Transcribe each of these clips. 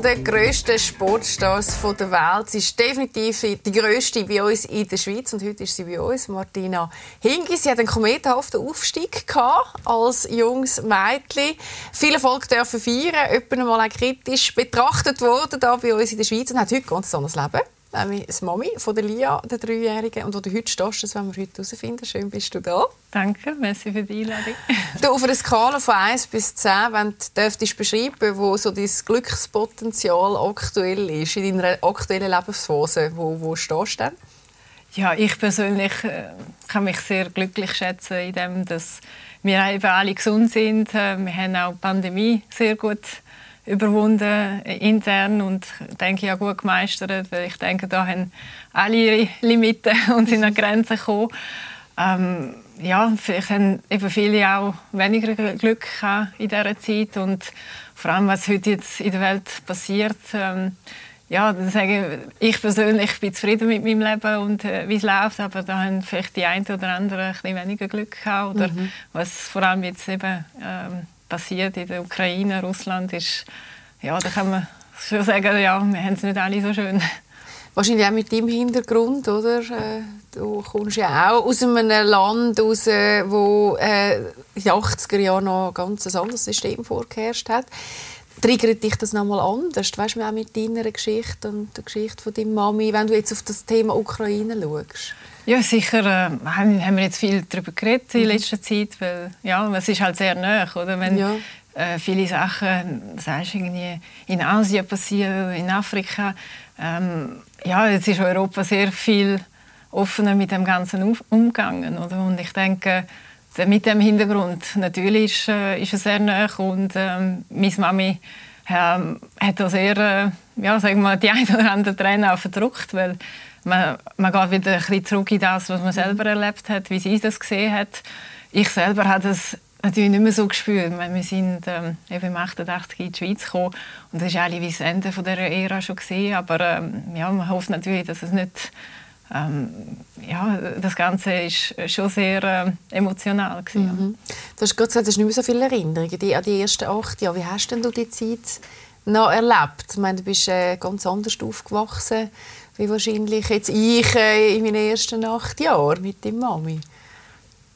Zu den grössten Sportstars der Welt. Sie ist definitiv die grösste bei uns in der Schweiz und heute ist sie bei uns, Martina Hingis. Sie hat einen kometenhaften Aufstieg gehabt als junges Mädchen. Viel Erfolg dürfen feiern, jemand mal auch kritisch betrachtet worden da bei uns in der Schweiz und hat heute ganz anderes Leben nämlich das Mami von der Lia, der Dreijährigen. Und wo du heute stehst, das werden wir heute herausfinden. Schön bist du da. Danke, merci für die Einladung. du, auf einer Skala von 1 bis 10, wenn du dürftest beschreiben, wo so dein Glückspotenzial aktuell ist, in deiner aktuellen Lebensphase, wo, wo stehst du denn? Ja, ich persönlich äh, kann mich sehr glücklich schätzen, in dem, dass wir eben alle gesund sind. Äh, wir haben auch die Pandemie sehr gut überwunden intern und denke ja gut gemeistert, weil ich denke, da haben alle ihre Limiten und sind an Grenzen gekommen. Ähm, ja, vielleicht haben eben viele auch weniger Glück in dieser Zeit und vor allem, was heute jetzt in der Welt passiert, ähm, ja, dann sage ich, ich persönlich bin zufrieden mit meinem Leben und äh, wie es läuft, aber da haben vielleicht die einen oder anderen ein bisschen weniger Glück gehabt oder mhm. was vor allem jetzt eben ähm, passiert in der Ukraine, Russland, ist, ja, da kann man schon sagen, ja, wir haben es nicht alle so schön. Wahrscheinlich auch mit deinem Hintergrund, oder? Äh, du kommst ja auch aus einem Land, raus, wo äh, in den 80er Jahren noch ein ganz anderes System vorgeherrscht hat. Triggert dich das nochmal anders? Weißt du, auch mit deiner Geschichte und der Geschichte von deiner Mami, wenn du jetzt auf das Thema Ukraine schaust? Ja, sicher äh, haben wir jetzt viel darüber geredet in mhm. letzter Zeit, weil ja, es ist halt sehr nah, oder? Wenn ja. äh, viele Sachen, sagst irgendwie in Asien passieren, in Afrika, ähm, ja, jetzt ist Europa sehr viel offener mit dem Ganzen umgegangen, oder? Und ich denke, mit dem Hintergrund natürlich ist, äh, ist es sehr nah und ähm, meine Mami ähm, hat da sehr, äh, ja, sagen wir, die ein oder andere Tränen auch verdrückt, weil man, man geht wieder ein bisschen zurück in das, was man selber erlebt hat, wie sie das gesehen hat. Ich selber habe das natürlich nicht mehr so gespürt. Wir sind ähm, eben im 88 in die Schweiz gekommen und das war eigentlich das Ende dieser Ära schon gesehen. Aber ähm, ja, man hofft natürlich, dass es nicht ähm, ja, das Ganze ist schon sehr äh, emotional Mhm. Du hast gesagt, du hast nicht mehr so viele Erinnerungen die, an die ersten acht Jahre. Wie hast denn du die Zeit noch erlebt? Ich meine, du bist äh, ganz anders aufgewachsen wie wahrscheinlich jetzt ich äh, in meinen ersten acht Jahren mit der Mami.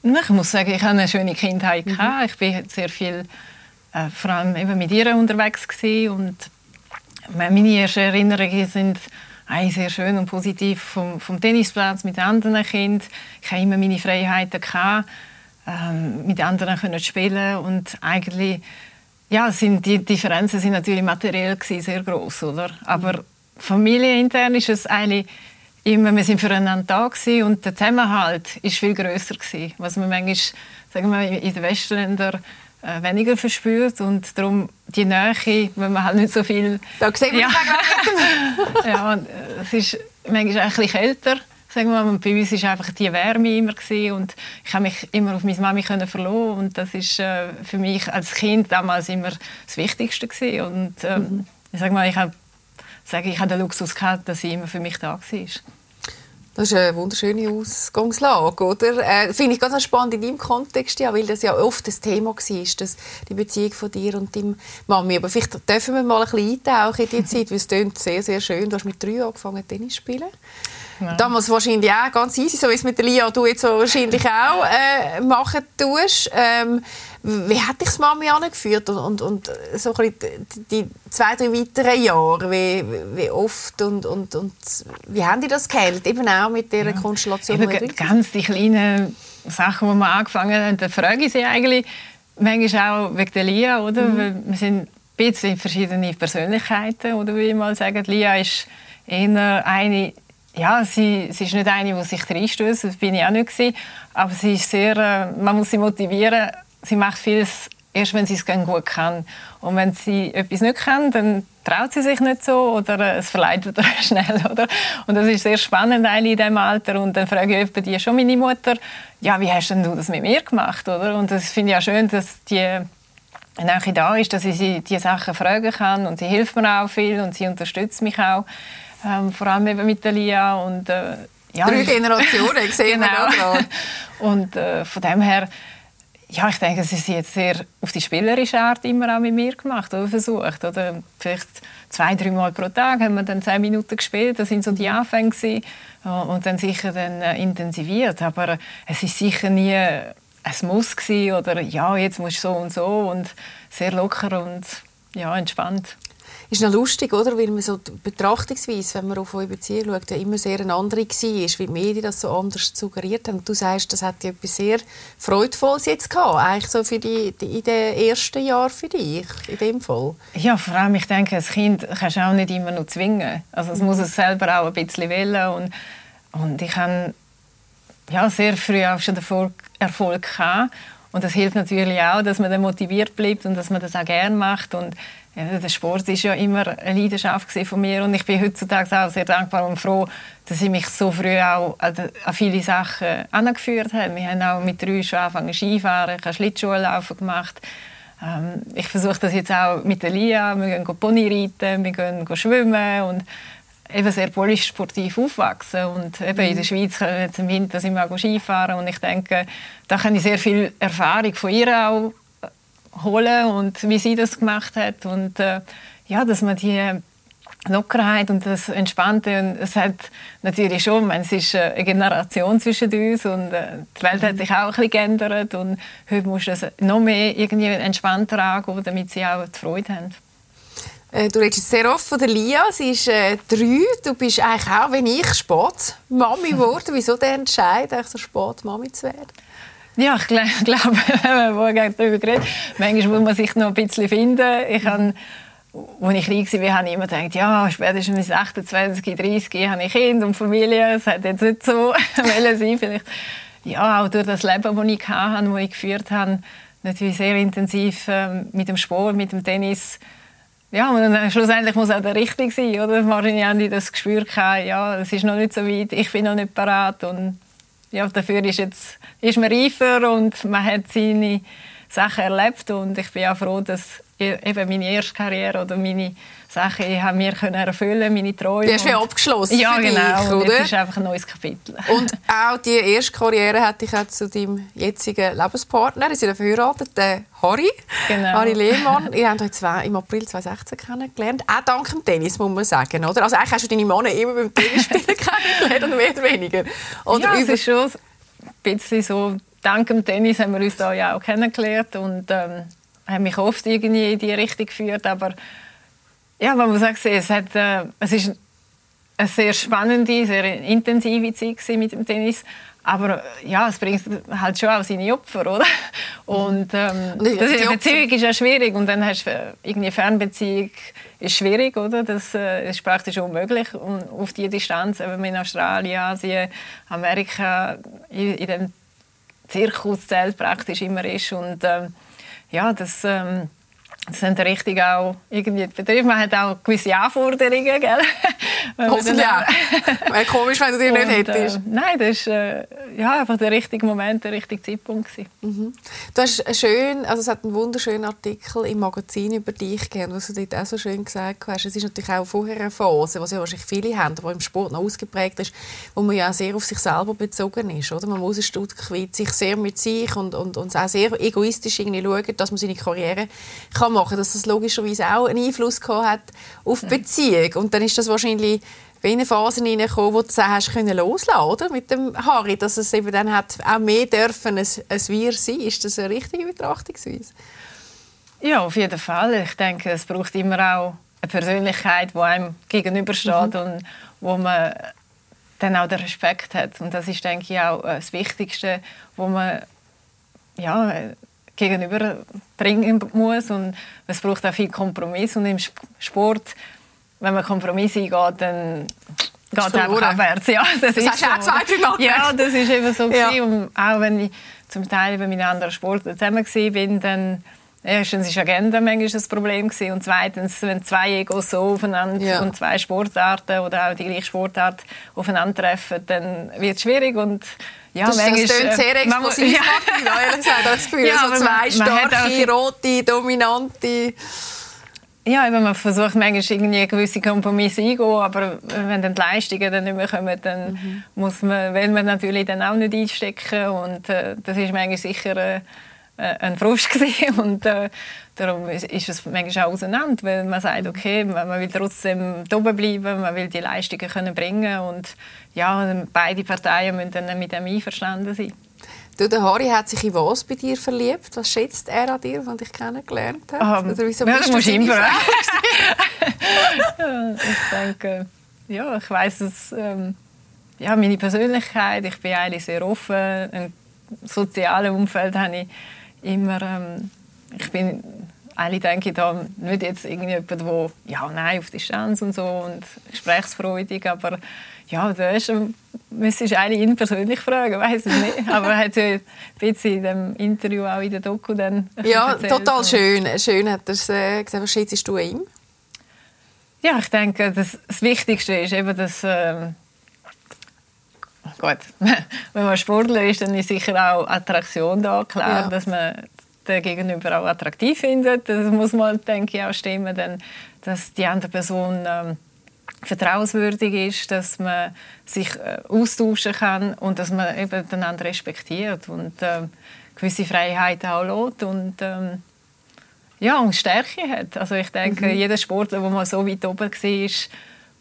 Ich muss sagen, ich hatte eine schöne Kindheit. Mhm. Ich war sehr viel äh, vor allem eben mit ihr unterwegs gewesen. und meine ersten Erinnerungen sind sehr schön und positiv vom, vom Tennisplatz mit anderen Kindern. Ich hatte immer meine Freiheiten, gehabt, ähm, mit anderen können spielen und eigentlich ja, sind die Differenzen sind natürlich materiell gewesen, sehr groß, oder? Aber familienintern ist es eigentlich immer, wir sind füreinander da gewesen und der Zusammenhalt ist viel größer gewesen, was man manchmal, sagen wir, in den Westländern äh, weniger verspürt und darum die Nähe, wenn man halt nicht so viel... Da sieht man ja. ja, es ist manchmal ein bisschen kälter, sagen wir mal. bei uns war einfach die Wärme immer gewesen und ich habe mich immer auf meine Mami können verlassen und das ist äh, für mich als Kind damals immer das Wichtigste gewesen. und ähm, mhm. ich sage mal, ich habe sage, ich hatte den Luxus gehabt, dass sie immer für mich da war. Das ist eine wunderschöne Ausgangslage, oder? Äh, Finde ich ganz spannend in deinem Kontext, ja, weil das ja oft das Thema war, dass die Beziehung von dir und deinem Mami. Aber vielleicht dürfen wir mal ein bisschen eintauchen in die Zeit, weil es klingt sehr, sehr schön. Du hast mit drei angefangen, Tennis zu spielen. Ja. Damals wahrscheinlich auch ganz easy, so wie es mit der Lia du jetzt wahrscheinlich auch äh, machen tust. Ähm, wie hat dich das Mami angeführt und, und, und so ein die zwei, drei weiteren Jahre, wie, wie oft und, und, und wie haben die das gehandelt, eben auch mit dieser ja. Konstellation? Eben, ganz die kleinen Sachen, die wir angefangen haben, da frage ich sie eigentlich manchmal auch wegen der Lia, oder? Mhm. Weil wir sind ein bisschen verschiedene Persönlichkeiten, oder wie ich mal sagen. Lia ist eher eine ja, sie, sie ist nicht eine, die sich reinstößt, das bin ich auch nicht gewesen. aber sie ist sehr, äh, man muss sie motivieren. Sie macht vieles erst wenn sie es gut kann. Und wenn sie etwas nicht kann, dann traut sie sich nicht so oder äh, es verleidet wieder schnell. Oder? Und das ist sehr spannend in diesem Alter. Und dann frage ich die schon meine Mutter, ja, wie hast denn du das mit mir gemacht? Oder? Und das finde ich auch schön, dass die Nähe da ist, dass ich sie diese Sachen fragen kann und sie hilft mir auch viel und sie unterstützt mich auch, ähm, vor allem eben mit der Lia und äh, ja, Drei Generationen, sehen genau. wir gerade. Und äh, von dem her, ja, ich denke, sie sind jetzt sehr auf die spielerische Art immer auch mit mir gemacht oder versucht. Oder vielleicht zwei, drei Mal pro Tag haben wir dann zehn Minuten gespielt. Das sind so die Anfänge gewesen. und dann sicher dann äh, intensiviert. Aber es ist sicher nie es muss gewesen, oder ja, jetzt musst du so und so und sehr locker und ja, entspannt. Ist noch lustig, oder? Weil man so die Betrachtungsweise, wenn man auf eure Beziehung schaut, ja immer sehr eine andere war, wie die Medien das so anders suggeriert haben. Du sagst, das hat ja etwas sehr Freudvolles jetzt gehabt, eigentlich so für die, die, in den ersten Jahren für dich, in dem Fall. Ja, vor allem, ich denke, ein Kind kannst du auch nicht immer noch zwingen. Also es mhm. muss es selber auch ein bisschen wählen und, und ich habe ja, sehr früh auch schon Erfolg, Erfolg gehabt. Und das hilft natürlich auch, dass man dann motiviert bleibt und dass man das auch gerne macht. Und ja, der Sport ist ja immer eine Leidenschaft von mir und ich bin heutzutage auch sehr dankbar und froh, dass ich mich so früh auch an viele Sachen angeführt habe. Wir haben auch mit drei schon angefangen Skifahren, ich habe Schlittschuhlaufen gemacht. Ähm, ich versuche das jetzt auch mit der Lia. Wir gehen Pony reiten, wir gehen schwimmen und eben sehr polysportiv aufwachsen und eben in der mhm. Schweiz können wir jetzt im Winter sind wir auch Skifahren und ich denke, da kann ich sehr viel Erfahrung von ihr auch holen und wie sie das gemacht hat und äh, ja, dass man die Lockerheit und das Entspannte und es hat natürlich schon, meine, es ist äh, eine Generation zwischen uns und äh, die Welt hat mhm. sich auch ein bisschen geändert und heute muss es noch mehr irgendwie entspannter angehen, damit sie auch die Freude haben. Äh, du redest sehr oft von der Lia. Sie ist äh, drei. Du bist eigentlich auch, wenn ich, spät Mami geworden. Wieso der Entscheid, so spät Mami zu werden? Ja, ich glaube, wenn man darüber geredet manchmal muss man sich noch ein bisschen finden. Ich habe, als ich klein war, habe ich immer gedacht, ja, spätestens mit 28, 30 habe ich Kind und Familie. Es hat jetzt nicht so sein vielleicht. Ja, auch durch das Leben, das ich hatte, das ich geführt habe, natürlich sehr intensiv äh, mit dem Sport, mit dem Tennis, ja, und dann, schlussendlich muss auch der Richtige sein, oder? Wahrscheinlich haben die das Gespür gehabt, ja, es ist noch nicht so weit, ich bin noch nicht parat und ja, dafür ist, jetzt, ist man reifer und man hat seine Sachen erlebt und ich bin auch froh, dass eben meine erste Karriere oder meine Sachen ich habe mir können erfüllen, meine Träume. Die hast du abgeschlossen Ja, genau. Dich, oder? Jetzt ist einfach ein neues Kapitel. Und auch die erste Karriere hatte ich auch zu deinem jetzigen Lebenspartner. Sie sind verheiratet, der Harry. Genau. Harry Lehmann. Ihr habt euch im April 2016 kennengelernt. Auch dank dem Tennis, muss man sagen. Oder? Also eigentlich hast du deine Männer immer beim Tennisspielen kennengelernt, mehr oder weniger. Oder ja, es ist schon ein bisschen so, dank dem Tennis haben wir uns da ja auch kennengelernt und ähm, haben mich oft irgendwie in die Richtung geführt, aber ja, man muss auch sehen, es, hat, äh, es ist eine sehr spannende, sehr intensive Zeit mit dem Tennis. Aber äh, ja, es bringt halt schon auch seine Opfer, oder? Und ähm, das ist, Beziehung ist ja schwierig und dann hast du äh, irgendwie Fernbeziehung ist schwierig, oder? Das äh, ist praktisch unmöglich und auf die Distanz, eben in Australien, Asien, Amerika, in, in dem Zirkuszelt praktisch immer ist und ähm, ja, das ähm, das sind richtig auch irgendwie Betriebe. Man hat auch gewisse Anforderungen, gell? Hoffentlich auch. Wäre komisch, wenn du die nicht hättest. Äh, nein, das war äh, ja, einfach der richtige Moment, der richtige Zeitpunkt. Mhm. Du hast einen schön, also es hat einen wunderschönen Artikel im Magazin über dich gegeben, was du dort auch so schön gesagt hast. Es ist natürlich auch vorher eine Phase, was ja wahrscheinlich viele haben, die im Sport noch ausgeprägt ist, wo man ja auch sehr auf sich selber bezogen ist. Oder? Man muss ein Stück weit sich sehr mit sich und, und, und auch sehr egoistisch irgendwie schauen, dass man seine Karriere kann machen, dass das logischerweise auch einen Einfluss gehabt hat auf die Beziehung. Und dann ist das wahrscheinlich in eine Phase hineingekommen, wo du hast können loslassen, oder? Mit dem Harry, dass es eben dann hat auch mehr dürfen ein, ein Wir sein. Ist das eine richtige Betrachtungsweise? Ja, auf jeden Fall. Ich denke, es braucht immer auch eine Persönlichkeit, die einem gegenübersteht mhm. und wo man dann auch den Respekt hat. Und das ist, denke ich, auch das Wichtigste, wo man ja, gegenüber bringen muss und es braucht auch viel Kompromiss und im Sport, wenn man Kompromisse eingeht, dann geht es einfach abwärts. Ja, das, das ist hast so. auch zwei, drei Mal Ja, das ist eben so ja. und auch wenn ich zum Teil bei meinen anderen Sportlern zusammen war, dann erstens war Agenda manchmal ein Problem gewesen, und zweitens, wenn zwei Egos so aufeinander ja. und zwei Sportarten oder auch die gleiche Sportart aufeinandertreffen, dann wird es schwierig und ja, das, manchmal, das klingt äh, sehr explosiv, ja. ehrlich gesagt. Das Gefühl, ja, so zwei starke, rote, dominante ja, eben, man versucht manchmal irgendwie gewisse Kompromisse eingehen, aber wenn dann die Leistungen dann nicht mehr kommen, dann mhm. muss man, will man natürlich dann auch nicht einstecken und äh, das ist manchmal sicher äh, äh ein Frust gewesen. und äh, darum ist, es manchmal auch auseinander, weil man sagt, okay, man, man will trotzdem oben bleiben, man will die Leistungen können bringen und ja, beide Parteien müssen dann mit dem einverstanden sein. Du, der Harry hat sich in was bei dir verliebt? Was schätzt er an dir, was dich kennengelernt hat? Um, ähm, Oder wieso ja, bist das du immer. ich denke, ja, ich weiß es. Ähm, ja, meine Persönlichkeit. Ich bin eigentlich sehr offen. Ein soziales Umfeld habe ich immer. Ähm, ich bin eigentlich denke ich da nicht jetzt irgendjemand, der ja nein auf Distanz und so und gesprächsfreudig, aber ja, da ist müsstest du eigentlich ihn persönlich fragen, weiß es nicht. Aber er hat ja ein bisschen in dem Interview auch in der Doku dann Ja, erzählt. total schön. Schön hat er es äh, gesagt. Was schätzt du ihm? Ja, ich denke, das, das Wichtigste ist eben, dass ähm, gut, wenn man Sportler ist, dann ist sicher auch Attraktion da, klar, ja. dass man den Gegenüber auch attraktiv findet. Das muss man, denke ich, auch stimmen, denn dass die andere Person ähm, vertrauenswürdig ist, dass man sich äh, austauschen kann und dass man eben den anderen respektiert und äh, gewisse Freiheit auch lässt und ähm, ja, und Stärke hat. Also ich denke, mhm. jeder Sportler, der mal so weit oben war,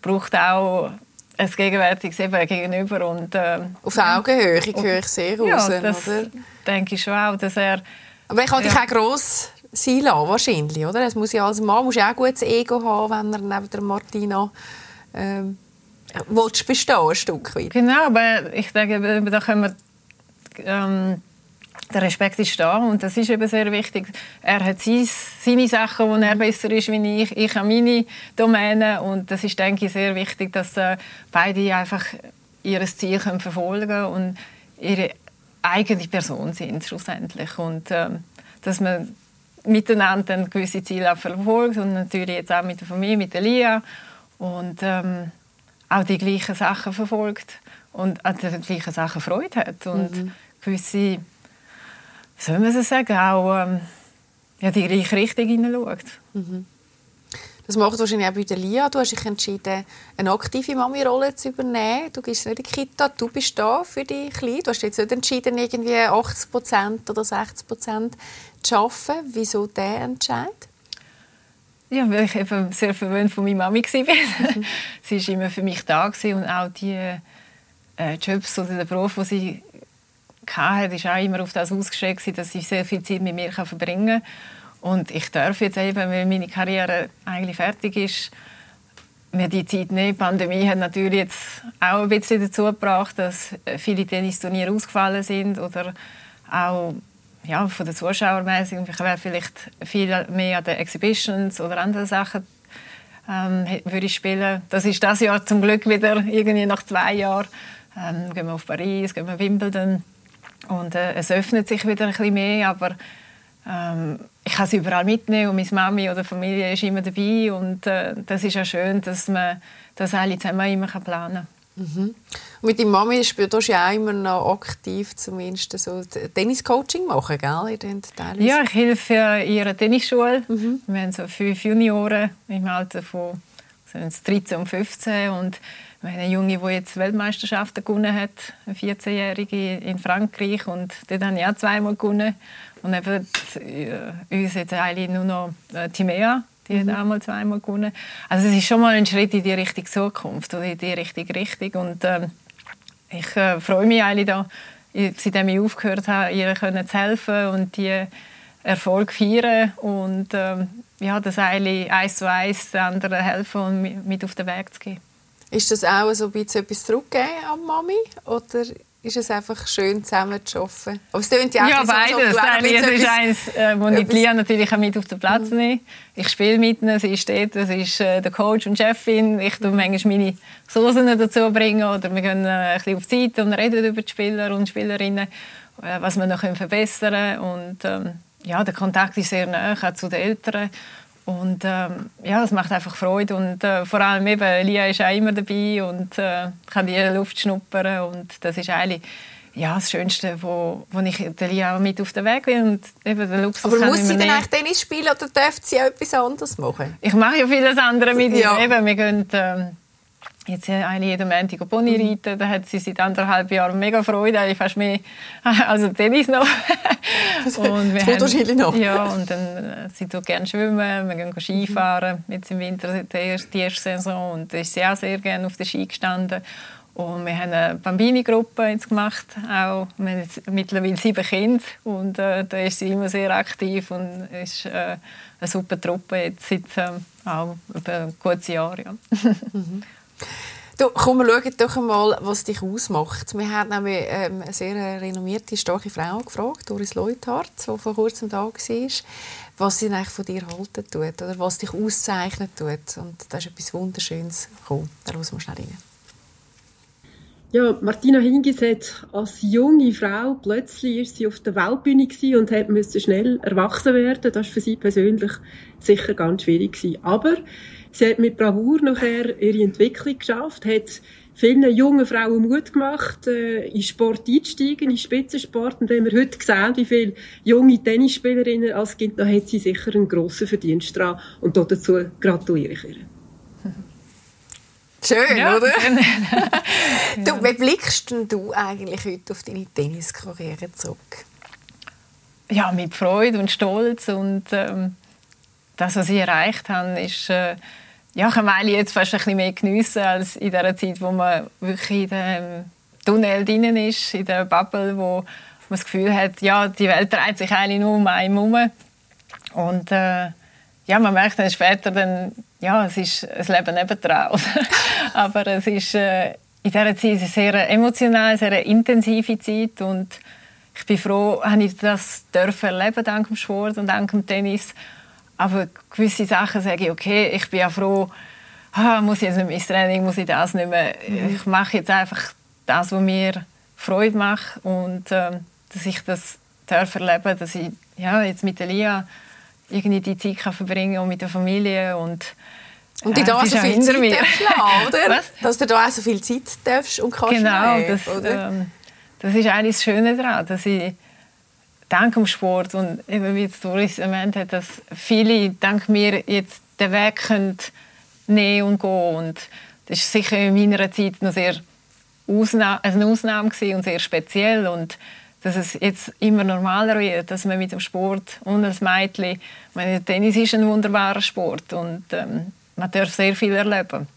braucht auch ein gegenwärtiges eben Gegenüber. Und, äh, Auf Augenhöhe höre ich sehr raus, ja, das oder? denke ich schon auch, dass er... Aber er kann ja. dich auch gross sein lassen, wahrscheinlich, oder? Es muss ja als Mann muss ja auch gutes Ego haben, wenn er neben der Martina ähm, bestehen, ein Stück weit. Genau, aber ich denke, da können wir... Ähm, der Respekt ist da und das ist eben sehr wichtig. Er hat seine Sachen, wo er besser ist wie ich. Ich habe meine Domäne und das ist, denke ich, sehr wichtig, dass äh, beide einfach ihr Ziel können verfolgen und ihre eigene Person sind schlussendlich und äh, dass man miteinander gewisse Ziele auch verfolgt und natürlich jetzt auch mit der Familie, mit der Lia und ähm, auch die gleichen Sachen verfolgt und an die gleichen Sachen Freude hat und mhm. gewisse, wie soll man es sagen, auch ähm, ja, die gleiche Richtung hineinschaut. Mhm. Das macht wahrscheinlich auch bei der Lia. Du hast dich entschieden, eine aktive Mami-Rolle zu übernehmen. Du gehst nicht in die Kita, du bist da für die Kleine. Du hast jetzt nicht entschieden, irgendwie 80% oder 60% zu arbeiten. Wieso dieser Entscheid? Ja, weil ich eben sehr verwöhnt von meiner Mami war. Mhm. sie war immer für mich da und auch die äh, Jobs oder der Beruf, den sie hatte, war auch immer auf das ausgeschickt, dass sie sehr viel Zeit mit mir verbringen kann. Und ich darf jetzt eben, weil meine Karriere eigentlich fertig ist, mir die Zeit nehmen. Die Pandemie hat natürlich jetzt auch ein bisschen dazu gebracht, dass viele Tennisturniere ausgefallen sind oder auch ja, von den Zuschauern mäßig. Ich wäre vielleicht viel mehr an den Exhibitions oder anderen Sachen ähm, würde ich spielen. Das ist das Jahr zum Glück wieder irgendwie nach zwei Jahren. Ähm, gehen wir auf Paris, gehen wir Wimbledon und äh, es öffnet sich wieder ein bisschen mehr, aber ähm, ich kann sie überall mitnehmen und meine Mami oder Familie ist immer dabei und äh, das ist ja schön, dass man das alle zusammen immer planen kann. Mhm. mit deiner Mami spielt du ja auch immer noch aktiv zumindest so Tenniscoaching machen, gell? Ja, ich helfe ihrer Tennisschule. Mhm. Wir haben so fünf Junioren im Alter von 13 und 15 und eine Junge, die jetzt Weltmeisterschaften gewonnen hat, eine 14-Jährige in Frankreich und dort habe ich auch zweimal gewonnen. Und eben äh, uns jetzt eigentlich nur noch äh, Timea, die mhm. hat auch mal zweimal gewonnen. Also es ist schon mal ein Schritt in die richtige Zukunft oder in die richtige Richtung. Und äh, ich äh, freue mich eigentlich da, seitdem ich aufgehört habe, ihr können zu helfen und die Erfolg feiern und ähm, ja, das eigentlich eins zu eins den anderen helfen und mit auf den Weg zu gehen. Ist das auch so ein bisschen etwas zurückgeben an Mami oder ist es einfach schön zusammen zu arbeiten. Aber es klingt ja, ja beides. So, es ist eins, äh, wo ich Lia natürlich mit auf den Platz mhm. nehme. Ich spiele mit ihnen, sie steht, das ist äh, der Coach und Chefin. Ich tue manchmal meine Soßen dazu bringen oder wir gehen äh, ein bisschen auf die Seite und reden über die Spieler und Spielerinnen, äh, was wir noch verbessern können. Und ähm, ja, der Kontakt ist sehr nah auch zu den Eltern. Und ähm, ja, es macht einfach Freude. Und äh, vor allem eben, Lia ist auch immer dabei und äh, kann die Luft schnuppern. Und das ist eigentlich ja, das Schönste, wo, wo ich der Lia mit auf den Weg will. Und eben den Luxus Aber muss sie dann eigentlich Tennis spielen oder darf sie auch etwas anderes machen? Ich mache ja vieles andere mit ihr. Eben, wir gehen, ähm, Jetzt eine jeden Montag Pony mhm. reiten, da hat sie seit anderthalb Jahren mega Freude, eigentlich fast mehr als Tennis noch. und wir haben, noch. Ja, und dann, äh, sie tut gerne schwimmen, wir gehen Skifahren, jetzt im Winter die erste, die erste Saison und da ist sie auch sehr gerne auf der Ski gestanden. Und wir haben eine Bambini-Gruppe jetzt gemacht, auch. Wir haben jetzt mittlerweile sieben Kinder und äh, da ist sie immer sehr aktiv und ist äh, eine super Truppe jetzt seit ähm, auch über ein gutes Jahr. Ja. Mhm. Du, komm, wir schauen doch einmal, was dich ausmacht. Wir haben nämlich ähm, eine sehr renommierte, starke Frau gefragt, Doris Leuthardt, die vor kurzem da war, was sie eigentlich von dir halten tut oder was dich auszeichnet tut. Und da ist etwas Wunderschönes gekommen. Da hören wir schnell rein. Ja, Martina Hingis hat als junge Frau plötzlich ist sie auf der Weltbühne und hat schnell erwachsen werden. Das war für sie persönlich sicher ganz schwierig. Aber sie hat mit Bravour nachher ihre Entwicklung geschafft, hat vielen jungen Frauen Mut gemacht, äh, in Sport einzusteigen, in Spitzensport. Und wenn wir heute sehen, wie viele junge Tennisspielerinnen als Kind, da hat sie sicher einen grossen Verdienst dran. Und dazu gratuliere ich ihr. Schön, ja. oder? du, wie blickst du eigentlich heute auf deine Tenniskarriere zurück? Ja, mit Freude und Stolz und ähm, das, was ich erreicht habe, ist äh, ja, kann man jetzt fast ein bisschen mehr geniessen als in der Zeit, wo man wirklich in dem Tunnel drin ist, in der Bubble, wo man das Gefühl hat, ja, die Welt dreht sich eigentlich nur um einen herum. Und äh, ja, man merkt dann später, dann, ja, es ist ein Leben nebendran. Aber es ist äh, in dieser Zeit eine sehr emotional, sehr intensive Zeit und ich bin froh, dass ich das erleben dank dem Sport und dank dem Tennis. Aber gewisse Sachen sage ich, okay, ich bin ja froh, ah, muss ich jetzt nicht mehr ins Training, muss ich das nicht mehr. Mhm. Ich mache jetzt einfach das, was mir Freude macht und äh, dass ich das darf erleben, dass ich ja, jetzt mit Elia irgendwie die Zeit kann verbringen und mit der Familie und und die da so viel Zeit mir. Lassen, oder? Was? Dass du da auch so viel Zeit darfst und kannst Genau, nehmen, das, ähm, das ist eigentlich das Schöne daran, dass ich dank dem Sport und eben wie Doris erwähnt hat, dass viele dank mir jetzt den Weg können nehmen und gehen und das ist sicher in meiner Zeit noch sehr Ausna eine Ausnahme und sehr speziell und dass es jetzt immer normaler wird, dass man mit dem Sport und als Mädchen, meine, Tennis ist ein wunderbarer Sport und ähm, man darf sehr viel erleben.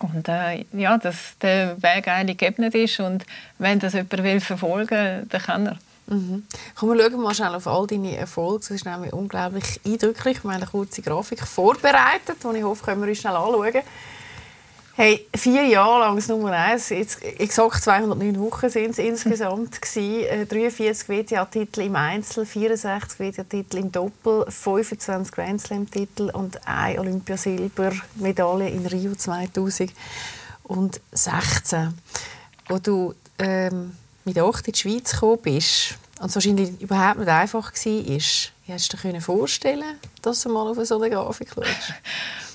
Und äh, ja, dass der Weg eigentlich geebnet ist und wenn das jemand will verfolgen, dann kann er. Mhm. Komm, wir schauen mal schnell auf all deine Erfolge. Das ist nämlich unglaublich eindrücklich. Wir haben eine kurze Grafik vorbereitet, die ich hoffe, können wir uns schnell anschauen. Hey, vier Jahre lang das Nummer 1. Jetzt, exakt 209 Wochen sind es insgesamt. Gewesen. 43 äh, WTA-Titel im Einzel, 64 WTA-Titel im Doppel, 25 Grand Slam-Titel und eine Olympiasilbermedaille in Rio 2016. Wo du ähm, mit 8 in die Schweiz gekommen bist und es wahrscheinlich überhaupt nicht einfach war, ist, hast du dir vorstellen dass du mal auf so eine Grafik schaust?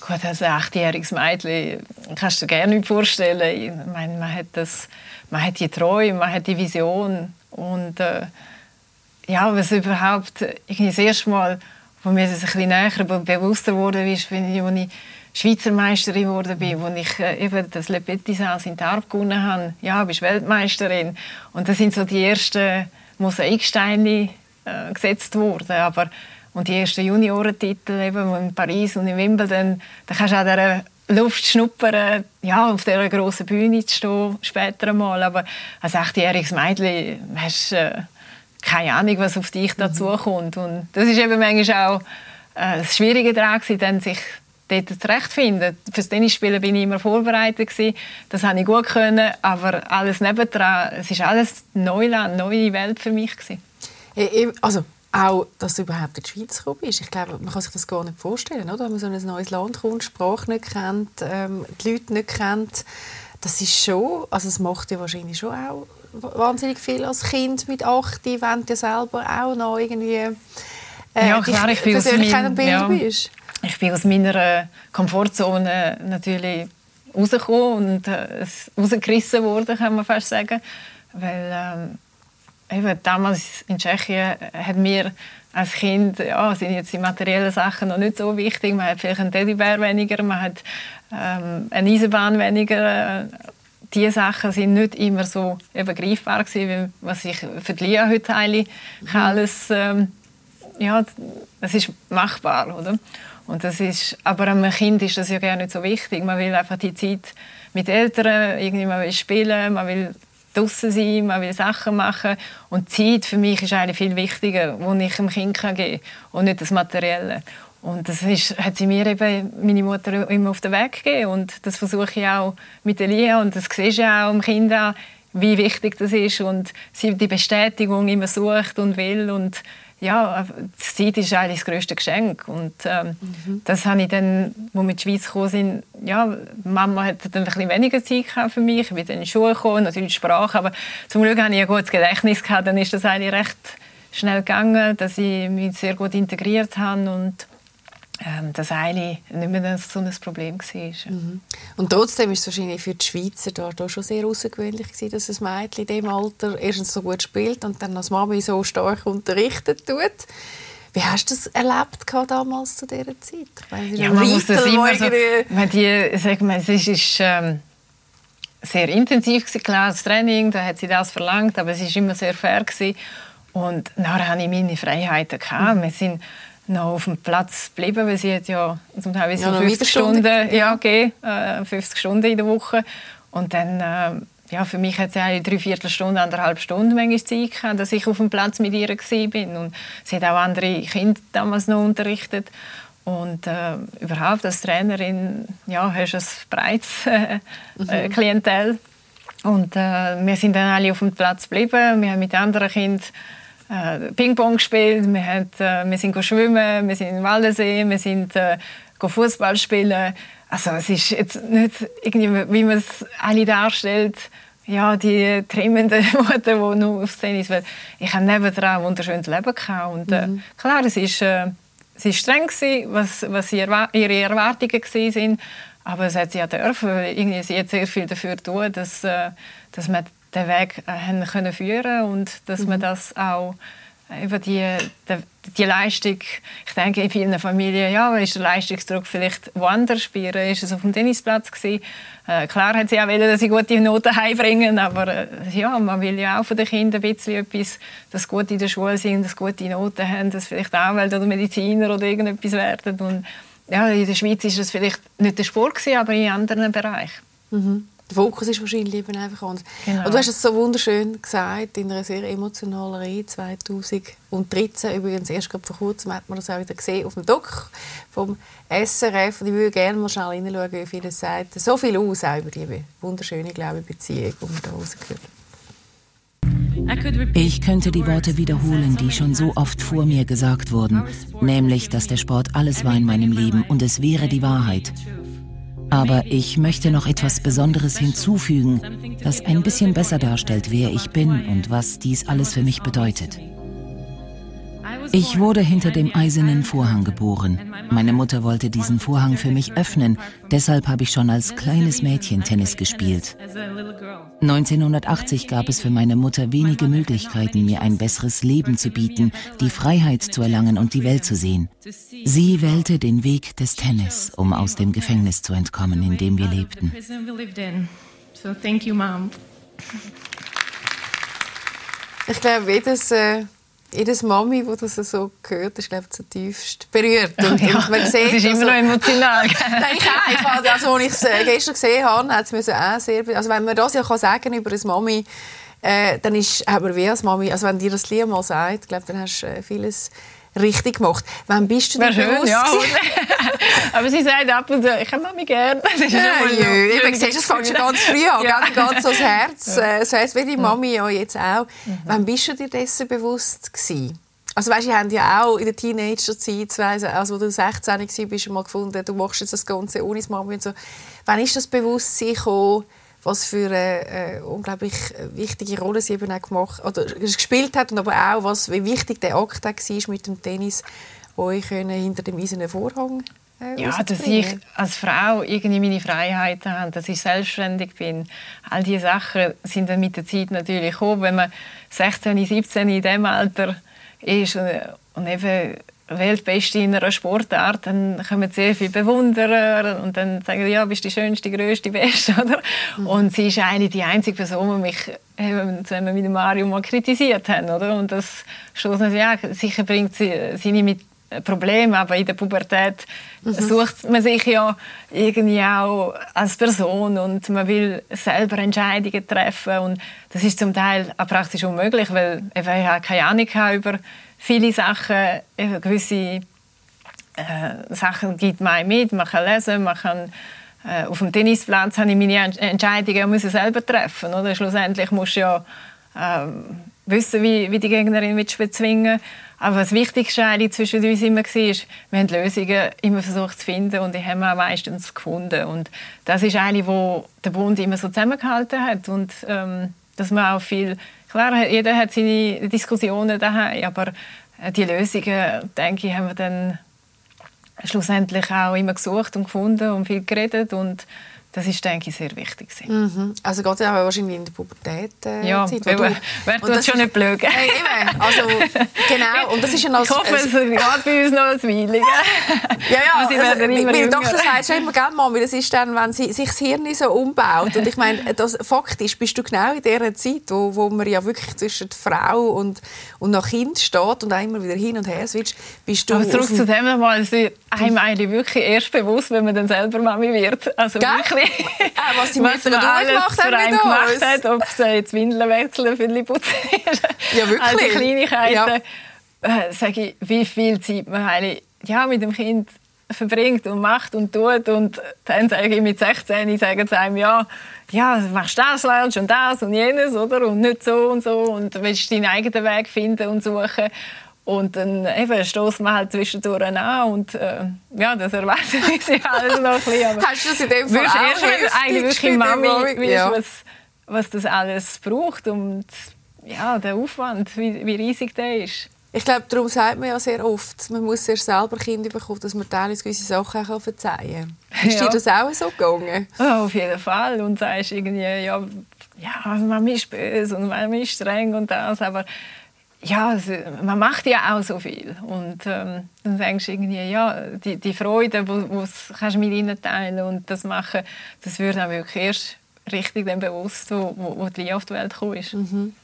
Gut, als achtjähriges Mädchen kannst du dir gerne nicht vorstellen. Ich meine, man hat, das, man hat die Träume, man hat die Vision und äh, ja, was überhaupt das erste Mal, wo mir das ein bisschen näher bewusster wurde, ist, wenn ich Schweizer Meisterin geworden bin, wo ich äh, eben das Le Petit Sals in Tarp gewonnen habe. Ja, bist Weltmeisterin. Und das sind so die ersten Mosaiksteine äh, gesetzt worden. Aber und die ersten Juniorentitel eben in Paris und in Wimbledon, da kannst du auch dieser Luft schnuppern, ja, auf dieser grossen Bühne zu stehen, später einmal. Aber als achtjähriges Mädchen hast du äh, keine Ahnung, was auf dich dazukommt. Und das ist eben manchmal auch äh, das Schwierige daran, dann sich dort zurechtfinden. Für das Tennisspielen bin ich immer vorbereitet gewesen. Das habe ich gut können, aber alles nebendran, es ist alles Neuland, neue Welt für mich gewesen. Also auch, dass du überhaupt in die Schweiz gekommen bist. Ich glaube, man kann sich das gar nicht vorstellen, oder? Wenn man so ein neues Land kommt, die Sprache nicht kennt, ähm, die Leute nicht kennt. Das ist schon, also es macht ja wahrscheinlich schon auch wahnsinnig viel als Kind mit acht, wenn du selber auch noch irgendwie äh, ja, klar, ich bin persönlich kein Bild ja, bist. Ich bin aus meiner Komfortzone natürlich rausgekommen und äh, rausgerissen worden, kann man fast sagen. Weil ähm, eben, damals in Tschechien hat mir als Kind ja, sind jetzt die materiellen Sachen noch nicht so wichtig. Man hat vielleicht einen Teddybär weniger, man hat ähm, eine Eisenbahn weniger. Diese Sachen sind nicht immer so eben greifbar gewesen, wie was ich für die Lia heute teile. Ich mhm. alles, ähm, ja, es ist machbar, oder? Und das ist, aber einem Kind ist das ja gar nicht so wichtig. Man will einfach die Zeit mit Eltern, irgendwie man will spielen, man will draußen sein, man will Sachen machen. Und Zeit für mich ist eigentlich viel wichtiger, die ich dem Kind geben kann und nicht das Materielle. Und das ist, hat sie mir eben, meine Mutter, immer auf den Weg gegeben. Und das versuche ich auch mit Elia. Und das siehst du auch am Kind an, wie wichtig das ist. Und sie die Bestätigung immer sucht und will. Und ja, die Zeit ist eigentlich das grösste Geschenk. Und ähm, mhm. das habe ich dann, als wir in die Schweiz gekommen sind, ja, Mama hat dann ein bisschen weniger Zeit für mich. Ich bin dann in die Schule gekommen, natürlich Sprache, aber zum Glück hatte ich ein gutes Gedächtnis gehabt. Dann ist das eigentlich recht schnell gegangen, dass ich mich sehr gut integriert habe und das eigentlich nicht mehr so ein Problem war. Mhm. Und trotzdem ist es wahrscheinlich für die Schweizer da, da schon sehr außergewöhnlich gewesen, dass ein Mädchen in diesem Alter erstens so gut spielt und dann als Mami so stark unterrichtet tut. Wie hast du das erlebt damals zu dieser Zeit? Ich meine, ja, man muss das immer so, die, sag mal, es ist, ist ähm, sehr intensiv gewesen, klar, das Training, da hat sie das verlangt, aber es ist immer sehr fair gewesen. Und nachher hatte ich meine Freiheiten. Gehabt. Mhm. Wir sind noch auf dem Platz geblieben, weil sie hat ja zum Teil ja, 50 Stunden ja, gegeben, äh, 50 Stunden in der Woche. Und dann, äh, ja, für mich hat sie eine Dreiviertelstunde, anderthalb Stunden manchmal Zeit gehabt, dass ich auf dem Platz mit ihr war. Und sie hat auch andere Kinder damals noch unterrichtet. Und äh, überhaupt als Trainerin ja, hast du ein breites äh, mhm. Klientel. Und äh, wir sind dann alle auf dem Platz geblieben. Wir haben mit anderen Kindern äh, Ping-Pong gespielt, wir, hat, äh, wir sind schwimmen, wir sind im Waldensee, wir sind äh, Fußball spielen. Also es ist jetzt nicht irgendwie, wie man es alle darstellt, ja, die trimmende Mutter, die nur auf Szene ist. Weil ich habe nebenan ein wunderschönes Leben gehabt. Und, äh, mhm. Klar, es ist, äh, es ist streng gewesen, was, was ihre, ihre Erwartungen waren. Aber es hat sie ja dürfen. Irgendwie, sie hat sehr viel dafür tun, dass, äh, dass man den Weg äh, haben können führen und dass mhm. man das auch über die, die, die, Leistung, ich denke in vielen Familien, ja, ist der Leistungsdruck vielleicht woanders spüren, ist es auf dem Tennisplatz gewesen. Äh, klar hat sie auch wollen, dass sie gute Noten heimbringen, aber äh, ja, man will ja auch von den Kindern ein bisschen etwas, dass sie gut in der Schule sind, dass sie gute Noten haben, dass sie vielleicht Anwälte oder Mediziner oder irgendetwas werden und ja, in der Schweiz ist das vielleicht nicht der Sport gewesen, aber in anderen Bereichen. Mhm. Der Fokus ist wahrscheinlich eben einfach anders. Genau. Und du hast es so wunderschön gesagt in einer sehr emotionalen Rede 2013. Übrigens, erst vor kurzem hat man das auch wieder gesehen auf dem Doc vom SRF. Und ich würde gerne mal schnell hineinschauen, wie viel es sagt. So viel aus auch über die wunderschöne glaube ich, Beziehung, die man da rausgehört ich könnte die Worte wiederholen, die schon so oft vor mir gesagt wurden, nämlich, dass der Sport alles war in meinem Leben und es wäre die Wahrheit. Aber ich möchte noch etwas Besonderes hinzufügen, das ein bisschen besser darstellt, wer ich bin und was dies alles für mich bedeutet. Ich wurde hinter dem eisernen Vorhang geboren. Meine Mutter wollte diesen Vorhang für mich öffnen, deshalb habe ich schon als kleines Mädchen Tennis gespielt. 1980 gab es für meine Mutter wenige Möglichkeiten, mir ein besseres Leben zu bieten, die Freiheit zu erlangen und die Welt zu sehen. Sie wählte den Weg des Tennis, um aus dem Gefängnis zu entkommen, in dem wir lebten. Ich glaube, jedes äh jedes Mami, die das so hört, ist glaube ich zutiefst berührt. Und, ja, und man sieht, das ist immer also, noch emotional. Nein, ich auch. Also, als ich es gestern gesehen habe, hat es auch sehr... Also wenn man das ja kann sagen über eine Mami, äh, dann ist aber wie als Mami, also wenn dir das Lied mal sagt, glaube dann hast du äh, vieles richtig gemacht. Wann bist du dir bewusst? Ja. Aber sie sagt ab und zu, ich habe mich gerne. Ja, ja. Ich sehe, das fängt schon ganz früh an, ja. ganz das Herz. Ja. So heißt wie die Mami ja jetzt auch. Mhm. Wann bist du dir dessen bewusst gewesen? Also weißt, wir haben ja auch in der Teenagerzeit, also wo du 16 warst, mal gefunden, du machst jetzt das Ganze ohne Mami und so. Wann ist das Bewusstsein gekommen, was für eine äh, unglaublich wichtige Rolle sie eben auch gemacht oder gespielt hat und aber auch, was, wie wichtig der Akt war mit dem Tennis, euch hinter dem eisernen Vorhang äh, ja, dass ich als Frau irgendwie meine Freiheiten habe, dass ich selbstständig bin. All diese Sachen sind dann mit der Zeit natürlich gekommen. Wenn man 16, 17 in diesem Alter ist und, und eben Weltbeste in einer Sportart, dann kommen sehr viele Bewunderer und dann sagen sie, ja, bist die Schönste, Größte, Beste, oder? Mhm. Und sie ist eine die einzige Person, die mich wenn wir mit Mario mal kritisiert haben, oder? Und das schlossen ja, sicher bringt sie seine mit Problem, aber in der Pubertät mhm. sucht man sich ja irgendwie auch als Person und man will selber Entscheidungen treffen und das ist zum Teil auch praktisch unmöglich, weil ich habe keine Ahnung über viele Sachen, gewisse äh, Sachen gibt man mit, man kann lesen, man kann äh, auf dem Tennisplatz habe ich meine Entscheidungen müssen selber treffen oder schlussendlich muss du ja äh, wissen, wie, wie die Gegnerin bezwingen aber das Wichtigste zwischen uns immer war, wir haben Lösungen immer versucht zu finden und die haben wir auch meistens gefunden. Und das ist eine, wo der Bund immer so zusammengehalten hat und ähm, dass man auch viel, klar, jeder hat seine Diskussionen daheim, aber äh, die Lösungen, denke ich, haben wir dann schlussendlich auch immer gesucht und gefunden und viel geredet und das ist, denke ich, sehr wichtig. Mhm. Also geht ja wahrscheinlich in der Pubertät äh, Ja, Zeit, du, wer tut schon nicht blöd. Hey, eben. Also, genau. Und das ist ja als, ich hoffe, es geht bei uns noch ein Weile. ja, ja. Also, meine Tochter sagt schon immer, gell, Mami, das ist dann, wenn sie sich das Hirn so umbaut. Und ich meine, das, faktisch bist du genau in dieser Zeit, wo, wo man ja wirklich zwischen Frau und, und Kind steht und auch immer wieder hin und her switcht, bist du... Aber zurück zu dem nochmal, einem eigentlich wirklich erst bewusst, wenn man dann selber Mami wird. Also gell? wirklich ah, was die was man alles gemacht für einen gemacht hat, ob es jetzt Windeln wechseln, für putzen Ja, wirklich. Die Kleinigkeiten. Ja. Äh, sage ich, wie viel Zeit man eigentlich ja, mit dem Kind verbringt und macht und tut und dann sage ich mit 16, sagen sie einem, ja, ja, machst das, lernst und das und jenes, oder? Und nicht so und so und willst deinen eigenen Weg finden und suchen. Und dann eben stoßen wir halt zwischendurch an und äh, ja, das erwartet sich alles noch ein bisschen. Aber Hast du das in dem Fall auch erst, eigentlich wirklich Mami ja. was, was das alles braucht und ja, der Aufwand, wie, wie riesig der ist. Ich glaube, darum sagt man ja sehr oft, man muss erst selber Kinder bekommen, dass man teilweise gewisse Sachen auch verzeihen kann. Ist ja. dir das auch so gegangen? Ja, auf jeden Fall. Und sagst irgendwie, ja, ja, Mami ist böse und Mami ist streng und das, aber ja, also, man macht ja auch so viel. Und ähm, dann denkst du irgendwie, ja, die, die Freude, die kannst du mit ihnen teilen und das machen, das wird auch wirklich erst richtig dann bewusst, wo, wo, wo die auf die Welt gekommen ist. Mhm.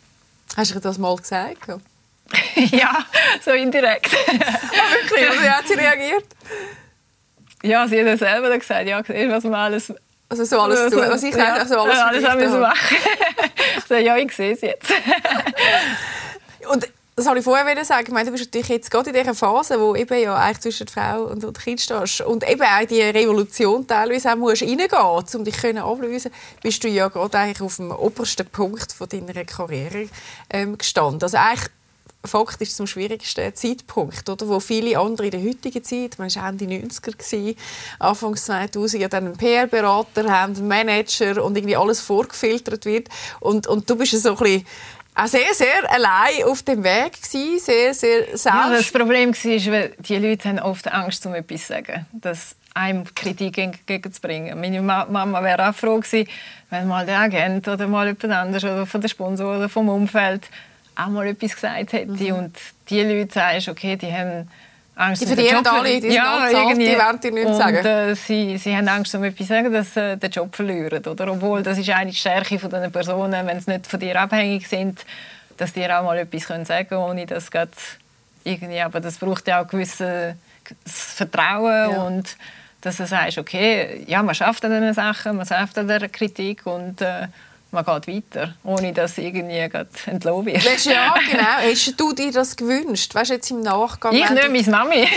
Hast du das mal gesagt? ja, so indirekt. ah, wirklich? Also, wie hat sie reagiert? Ja, sie hat selber gesagt, ja, siehst was man alles also so alles tun, was ich ja, also alles, alles haben wir machen. so, ja, ich sehe es jetzt. Und das wollte ich vorher sagen. Ich meine, du bist natürlich jetzt gerade in dieser Phase, wo eben ja eigentlich zwischen Frau und, und Kind stehst und eben auch die Revolution teilweise auch musst reingehen um dich ablösen bist du ja gerade eigentlich auf dem obersten Punkt von deiner Karriere ähm, gestanden. Also eigentlich faktisch zum schwierigsten Zeitpunkt, oder, wo viele andere in der heutigen Zeit, man war Ende 90er, gewesen, Anfang 2000, ja dann einen PR-Berater haben, einen Manager und irgendwie alles vorgefiltert wird und, und du bist so ein bisschen auch sehr, sehr allein auf dem Weg gewesen, sehr, sehr selbst. Ja, das Problem war, die Leute haben oft Angst, um etwas zu sagen, dass einem Kritik entgegenzubringen. Meine Mama wäre auch froh gewesen, wenn mal der Agent oder mal jemand anderes oder von der Sponsor oder vom Umfeld auch mal etwas gesagt hätte. Mhm. Und die Leute sagst, okay, die haben Angst, die verdienen alle, die ja, sind die wollen dir nichts sagen. Und, äh, sie, sie haben Angst, um etwas zu sagen, dass sie äh, den Job verlieren. Oder? Obwohl, das ist eine Stärke von diesen Personen, wenn sie nicht von dir abhängig sind, dass die auch mal etwas können sagen können, ohne dass irgendwie... Aber das braucht ja auch gewisses Vertrauen ja. und dass du sagst, okay, ja, man schafft an diesen Sachen, man schafft an dieser Kritik und... Äh, man geht weiter, ohne dass irgendwie entlohnt wird. Weißt, ja, genau. Hast du dir das gewünscht? Weißt, jetzt im Nachgang? Ich nicht, meine Mami.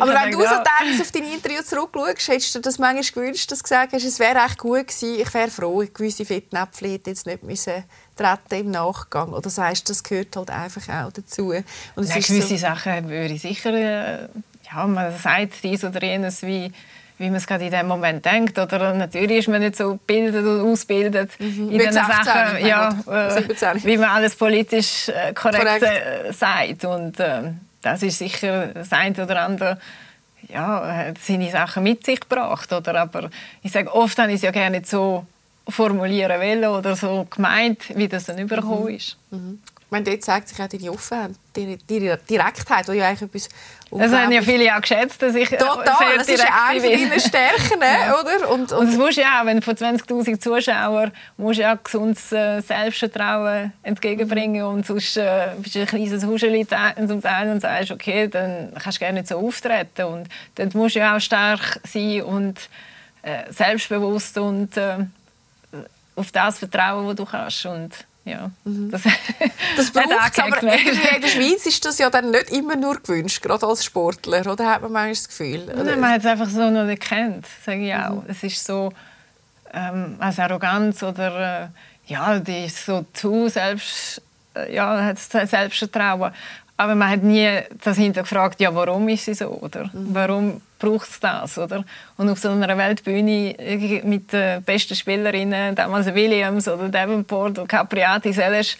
Aber wenn du so denkst, auf deine Interview zurückschaust, hättest du das manchmal gewünscht, dass du gesagt hast, es wäre echt gut gewesen, ich wäre froh, gewisse Fettnäpfchen hätte jetzt nicht müssen treten im Nachgang? Oder sagst du, das gehört halt einfach auch dazu? Und Nein, gewisse so Sachen würde ich sicher... Äh, ja, man sagt dies oder jenes wie wie man es gerade in dem Moment denkt. Oder natürlich ist man nicht so gebildet und ausgebildet mhm. in diesen Sachen, ja, äh, wie man alles politisch äh, korrekt, korrekt. Äh, sagt. Und äh, das ist sicher das eine oder andere ja, seine Sachen mit sich gebracht. Oder? Aber ich sage, oft habe ich es ja gerne nicht so formulieren wollen oder so gemeint, wie das dann übergekommen mhm. ist. Mhm. Ich meine, dort zeigt sich auch deine Offenheit, deine, deine Direktheit, die ja eigentlich etwas Das haben ja viele auch geschätzt, dass ich Total, sehr das ist eine deiner Stärken, ja. oder? Und, und, und das musst ja auch, wenn du von 20'000 Zuschauern musst ja auch gesundes äh, Selbstvertrauen entgegenbringen und sonst äh, bist du ein kleines Huscheli zum Teil und sagst, okay, dann kannst du gerne nicht so auftreten und dann musst du ja auch stark sein und äh, selbstbewusst und äh, auf das vertrauen, was du kannst und ja, mhm. das, das braucht aber in der Schweiz ist das ja dann nicht immer nur gewünscht, gerade als Sportler, oder hat man manchmal das Gefühl? Nein, man hat es einfach so noch nicht kennt, sage ich auch. Mhm. Es ist so ähm, als Arroganz oder äh, ja, die ist so zu selbst, äh, ja, hat Selbstvertrauen. Aber man hat nie das hinterfragt, ja, warum ist sie so, oder? Mhm. Warum braucht es das, oder? Und auf so einer Weltbühne mit den besten Spielerinnen, damals Williams oder Davenport oder Capriati, Selesch,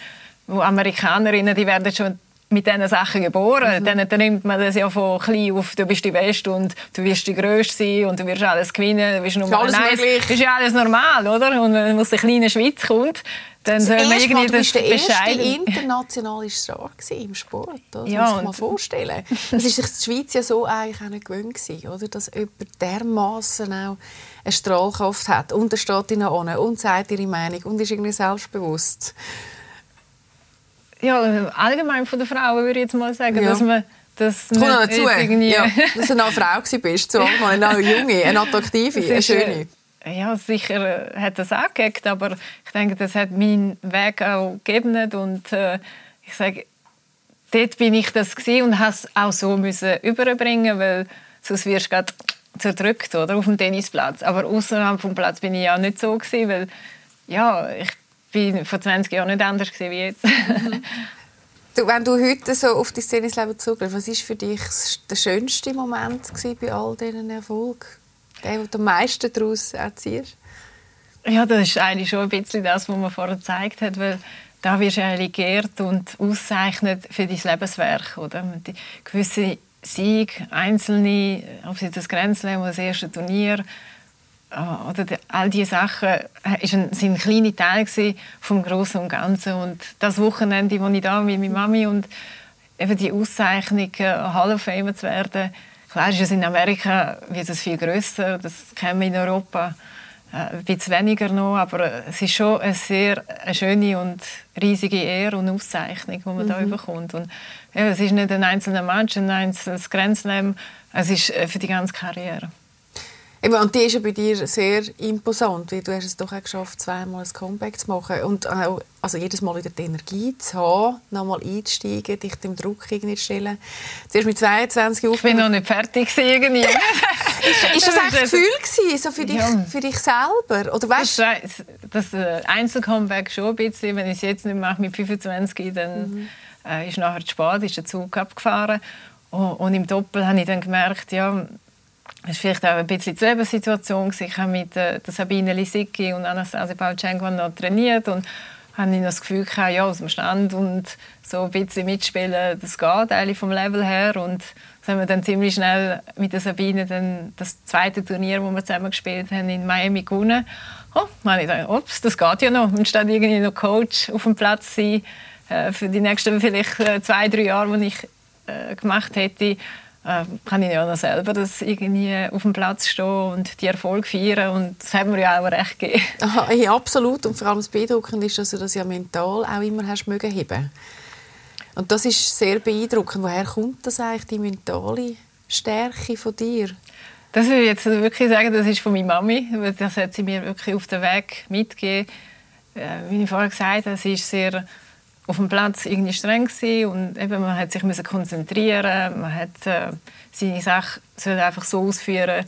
wo Amerikanerinnen, die werden schon mit diesen Sachen geboren. Mhm. Dann, dann nimmt man das ja von klein auf, du bist die Beste und du wirst die Größte sein und du wirst alles gewinnen. Du bist Nummer alles eins. Das ist ja alles normal, oder? Und wenn aus der kleinen Schweiz kommt, dann soll man irgendwie Mal, das der erste internationale Star im Sport. Das ja, muss man mal vorstellen. Das ist sich die Schweiz ja so eigentlich auch nicht gewöhnt gewesen, oder? Dass jemand dermaßen auch eine Strahlkraft hat und er steht an und sagt ihre Meinung und ist irgendwie selbstbewusst. Ja, allgemein von den Frauen würde ich jetzt mal sagen, ja. dass man das nicht dazu. Ja, dass du eine Frau bist, so eine junge, eine attraktive, eine schöne ja, sicher hat das auch gegeben, aber ich denke, das hat meinen Weg auch gegeben und äh, ich sage, dort bin ich das und habe es auch so müssen überbringen, weil sonst wirst du gerade zerdrückt oder auf dem Tennisplatz. Aber außerhalb vom Platz bin ich ja nicht so gewesen, weil ja, ich bin vor 20 Jahren nicht anders gewesen wie jetzt. du, wenn du heute so auf dein Tennisleben zurückblickst, was war für dich der schönste Moment bei all diesen Erfolgen? Der, den du am meisten daraus erziehst? Ja, das ist eigentlich schon ein bisschen das, was man vorher gezeigt hat, weil da wirst du eigentlich geehrt und auszeichnet für dein Lebenswerk. Oder? Die gewisse Sieg, einzelne, ob es das Grenzland oder das erste Turnier oder all diese Sachen äh, sind kleine Teile vom Großen und Ganzen. Und das Wochenende, wo ich da mit meiner Mami und eben die Auszeichnung äh, Hall of Fame zu werden, Klar ist es in Amerika wird es viel größer, das kennen wir in Europa äh, ein bisschen weniger noch, aber es ist schon eine sehr eine schöne und riesige Ehre und Auszeichnung, die man mhm. da bekommt. Und ja, es ist nicht ein einzelner Mensch, ein einzelnes Grenzleben, es ist äh, für die ganze Karriere. Eben, und die ist ja bei dir sehr imposant, weil du hast es doch auch geschafft, zweimal ein Comeback zu machen und auch, also jedes Mal wieder die Energie zu haben, nochmal einzusteigen, dich dem Druck irgendwie zu stellen. Zuerst mit 22 Ich bin noch nicht fertig irgendwie. ist, ist das ein Gefühl gewesen, so für dich, ja. für dich selber? Oder weißt? Das, das äh, Einzelcomeback schon ein bisschen. Wenn ich es jetzt nicht mache mit 25, dann mhm. äh, ist nachher zu spät, ist der Zug abgefahren. Und, und im Doppel habe ich dann gemerkt, ja, das war vielleicht auch ein bisschen die Lebenssituation. Ich habe mit äh, Sabine Lisicki und Anastasia Paulchenko noch trainiert und hatte das Gefühl, gehabt, ja, aus dem Stand und so ein bisschen mitspielen, das geht eigentlich vom Level her. Und das haben wir dann ziemlich schnell mit der Sabine dann das zweite Turnier, das wir zusammen gespielt haben, in Miami gewonnen. Oh, dann ich gedacht, ups, das geht ja noch. Und statt irgendwie noch Coach auf dem Platz sein, äh, für die nächsten vielleicht äh, zwei, drei Jahre, die ich äh, gemacht hätte, äh, kann ich ja noch selber das irgendwie auf dem Platz stehen und die Erfolge feiern und das hat mir ja auch recht gegeben. Aha, ja, absolut und vor allem das Beeindruckende ist, dass du das ja mental auch immer hast mögen heben. Und das ist sehr beeindruckend. Woher kommt das eigentlich, die mentale Stärke von dir? Das würde ich jetzt wirklich sagen, das ist von meiner Mami. Das hat sie mir wirklich auf den Weg mitgegeben. Äh, wie ich vorher gesagt habe, sie ist sehr auf dem Platz irgendwie streng gewesen und eben, man hat sich müssen konzentrieren, man hat äh, seine Sache soll einfach so ausführen,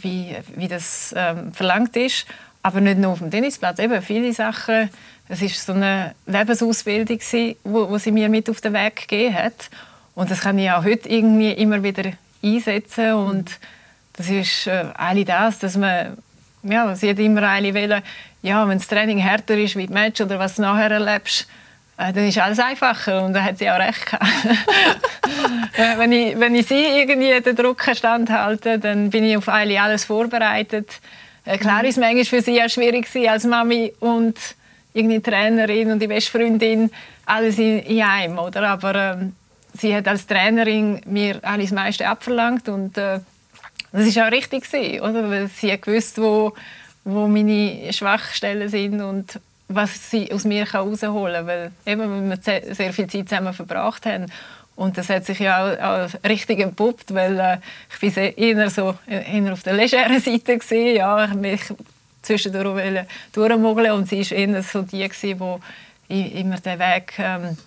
wie, wie das ähm, verlangt ist, aber nicht nur auf dem Tennisplatz, eben viele Sachen. Es ist so eine Lebensausbildung gewesen, wo, wo sie mir mit auf den Weg gegeben hat. Und das kann ich auch heute irgendwie immer wieder einsetzen. Und das ist äh, eigentlich das, dass man, ja, sie hat immer eigentlich wollen, ja, wenn das Training härter ist wie das Match oder was du nachher erlebst, dann ist alles einfacher und da hat sie auch recht wenn, ich, wenn ich sie irgendwie den Druck standhalte, dann bin ich auf eigentlich alles vorbereitet. Äh, klar ist es manchmal für sie auch schwierig als Mami und irgendwie Trainerin und die beste Freundin alles in, in einem, oder? Aber ähm, sie hat als Trainerin mir alles meiste abverlangt und äh, das ist auch richtig gewesen, oder? Weil sie hat gewusst, wo, wo meine Schwachstellen sind und was sie aus mir herausholen kann. Weil eben, wir sehr viel Zeit zusammen verbracht haben. Und das hat sich ja auch, auch richtig entpuppt, weil äh, ich bin eher so eher auf der legeren Seite gewesen, ja, ich mich zwischendurch durchmogeln und sie war eher so die gewesen, die immer den Weg ähm,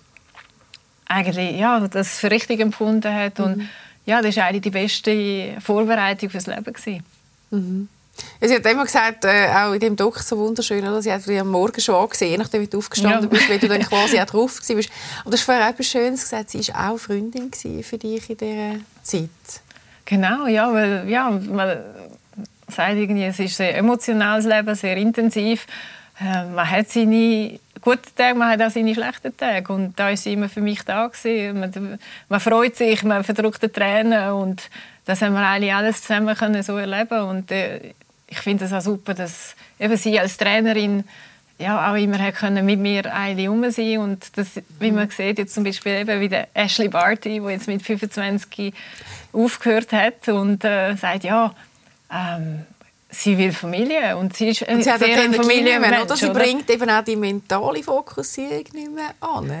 eigentlich ja, das für richtig empfunden hat und mhm. ja, das war eigentlich die beste Vorbereitung fürs Leben gewesen. Mhm. Ja, sie hat immer gesagt, äh, auch in dem Doc so wunderschön, oder? sie hat am Morgen schon angesehen, je nachdem du aufgestanden ja. bist, wenn du dann quasi auch drauf warst. Und du hast vorher etwas Schönes gesagt, sie war auch Freundin für dich in dieser Zeit. Genau, ja, weil ja, man sagt irgendwie, es ist ein sehr emotionales Leben, sehr intensiv. Äh, man hat seine guten Tage, man hat auch seine schlechten Tage und da ist sie immer für mich da gewesen. Man, man freut sich, man verdrückt die Tränen und das haben wir eigentlich alles zusammen können so erleben und äh, ich finde es auch super, dass eben sie als Trainerin ja, auch immer hat können mit mir eigentlich um sein und das, wie man sieht jetzt zum Beispiel eben wie der Ashley Barty, der jetzt mit 25 aufgehört hat und äh, sagt ja ähm, sie will Familie und sie ist und sie hat sehr ein Familienmensch. Oder? Sie bringt eben auch die mentale Fokussierung nicht mehr an.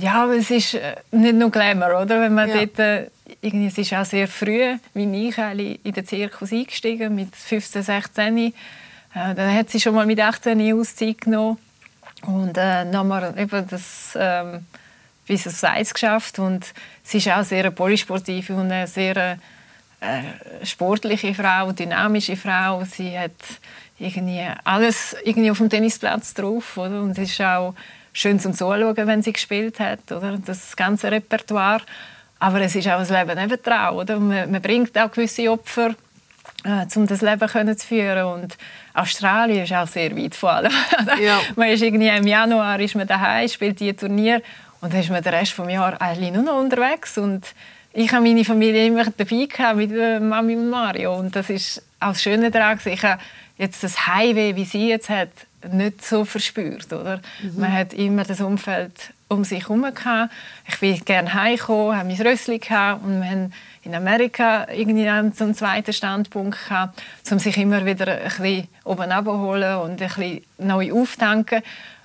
Ja, aber es ist äh, nicht nur Glamour, oder? Wenn man ja. dort, äh, irgendwie, es ist auch sehr früh, wie ich in den Zirkus eingestiegen, mit 15, 16. Äh, dann hat sie schon mal mit 18 Auszeit genommen und äh, dann haben wir eben das ähm, bis aufs Eis geschafft und sie ist auch sehr polysportiv und eine sehr äh, sportliche Frau, dynamische Frau. Sie hat irgendwie alles irgendwie auf dem Tennisplatz drauf, oder? Und es ist auch schön zum Zuschauen, wenn sie gespielt hat, oder? Das ganze Repertoire. Aber es ist auch ein Leben nebendran, oder? Man, man bringt auch gewisse Opfer, äh, um das Leben können zu führen. Und Australien ist auch sehr weit vor allem. Ja. man ist irgendwie im Januar ist man daheim, spielt die Turnier und dann ist man den Rest des Jahres eigentlich nur noch unterwegs. Und ich habe meine Familie immer dabei gehabt mit äh, Mami und Mario. Und das ist auch das Schöne daran. Ich habe jetzt das Heimweh, wie sie jetzt hat, nicht so verspürt. Oder? Mhm. Man hat immer das Umfeld um sich herum. Ich bin gerne heimgekommen, habe mein Rössli gehabt und wir haben in Amerika irgendwie einen zweiten Standpunkt gehabt, um sich immer wieder ein bisschen oben abzuholen und ein bisschen neu auftanken